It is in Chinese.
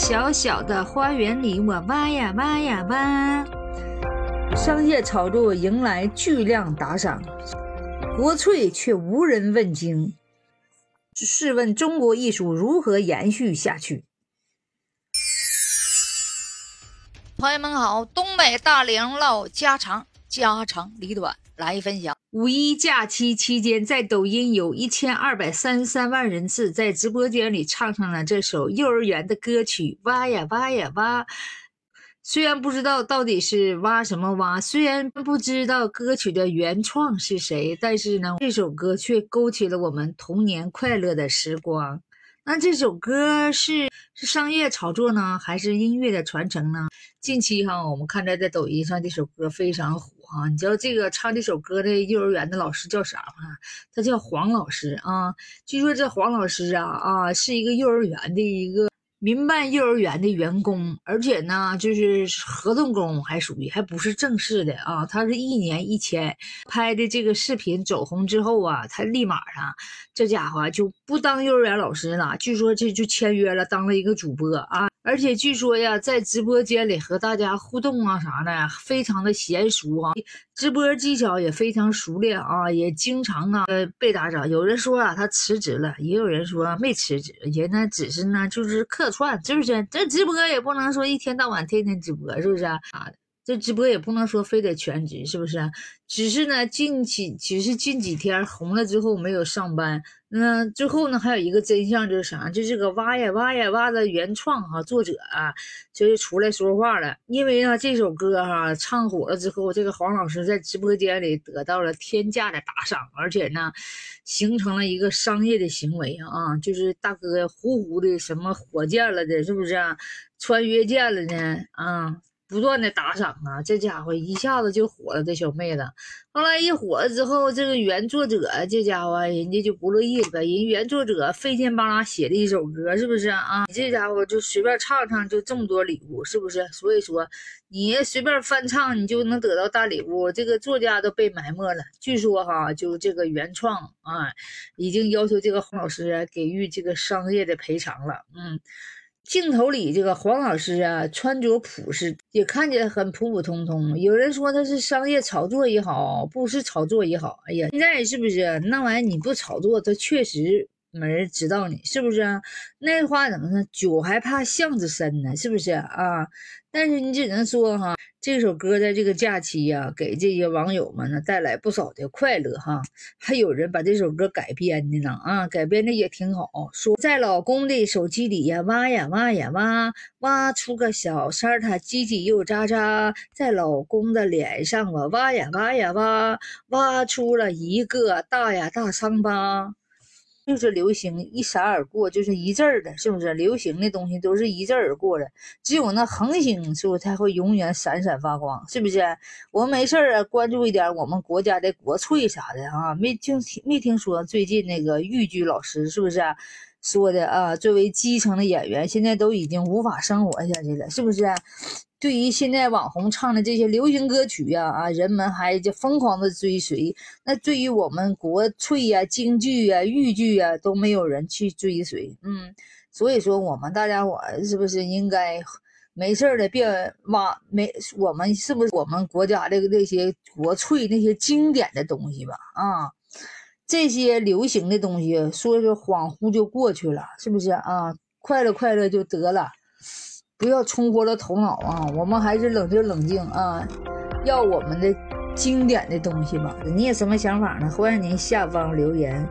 小小的花园里，我挖呀挖呀挖。商业炒作迎来巨量打赏，国粹却无人问津。试问中国艺术如何延续下去？朋友们好，东北大龄唠家常，家长里短来分享。五一假期期间，在抖音有一千二百三十三万人次在直播间里唱上了这首幼儿园的歌曲《挖呀挖呀挖》。虽然不知道到底是挖什么挖，虽然不知道歌曲的原创是谁，但是呢，这首歌却勾起了我们童年快乐的时光。那这首歌是是商业炒作呢，还是音乐的传承呢？近期哈，我们看着在抖音上这首歌非常火哈。你知道这个唱这首歌的幼儿园的老师叫啥吗？他叫黄老师啊。据说这黄老师啊啊是一个幼儿园的一个。民办幼儿园的员工，而且呢，就是合同工，还属于还不是正式的啊。他是一年一千，拍的这个视频走红之后啊，他立马上，这家伙就不当幼儿园老师了。据说这就签约了，当了一个主播啊。而且据说呀，在直播间里和大家互动啊啥的，非常的娴熟啊，直播技巧也非常熟练啊，也经常啊被打扰。有人说啊，他辞职了，也有人说没辞职，也呢只是呢就是客串，是不是？这直播也不能说一天到晚天天直播，是不是啊？这直播也不能说非得全职，是不是？只是呢，近期只是近几天红了之后没有上班。那最后呢，还有一个真相就是啥？就这个挖呀挖呀挖的原创哈作者啊，就是出来说话了。因为呢，这首歌哈唱火了之后，这个黄老师在直播间里得到了天价的打赏，而且呢，形成了一个商业的行为啊，就是大哥呼呼的什么火箭了的，是不是？穿越箭了呢？啊。不断的打赏啊，这家伙一下子就火了。这小妹子后来一火了之后，这个原作者这家伙人家就不乐意了呗。人原作者费劲巴拉写的一首歌，是不是啊？你这家伙就随便唱唱，就这么多礼物，是不是？所以说你随便翻唱，你就能得到大礼物。这个作家都被埋没了。据说哈，就这个原创啊，已经要求这个洪老师给予这个商业的赔偿了。嗯。镜头里这个黄老师啊，穿着朴实，也看起来很普普通通。有人说他是商业炒作也好，不是炒作也好，哎呀，现在是不是那玩意你不炒作，他确实没人知道你，是不是？啊那话怎么说？酒还怕巷子深呢，是不是啊？但是你只能说哈，这首歌在这个假期呀，给这些网友们呢带来不少的快乐哈。还有人把这首歌改编的呢啊，改编的也挺好。说在老公的手机里呀挖呀挖呀挖，挖出个小三儿，他叽叽又喳喳。在老公的脸上我挖呀挖呀挖，挖出了一个大呀大伤疤。就是流行一闪而过，就是一阵儿的，是不是？流行的东西都是一阵儿过的，只有那恒星是不是才会永远闪闪发光？是不是？我没事儿啊，关注一点我们国家的国粹啥的啊，没听没听说最近那个豫剧老师是不是说的啊？作为基层的演员，现在都已经无法生活下去了，是不是？对于现在网红唱的这些流行歌曲呀，啊，人们还就疯狂的追随。那对于我们国粹呀、京剧呀、豫剧呀，都没有人去追随。嗯，所以说我们大家伙是不是应该没事的别挖没？我们是不是我们国家的那些国粹那些经典的东西吧？啊，这些流行的东西，说是恍惚就过去了，是不是啊？快乐快乐就得了。不要冲昏了头脑啊！我们还是冷静冷静啊，要我们的经典的东西吧。你有什么想法呢？欢迎您下方留言。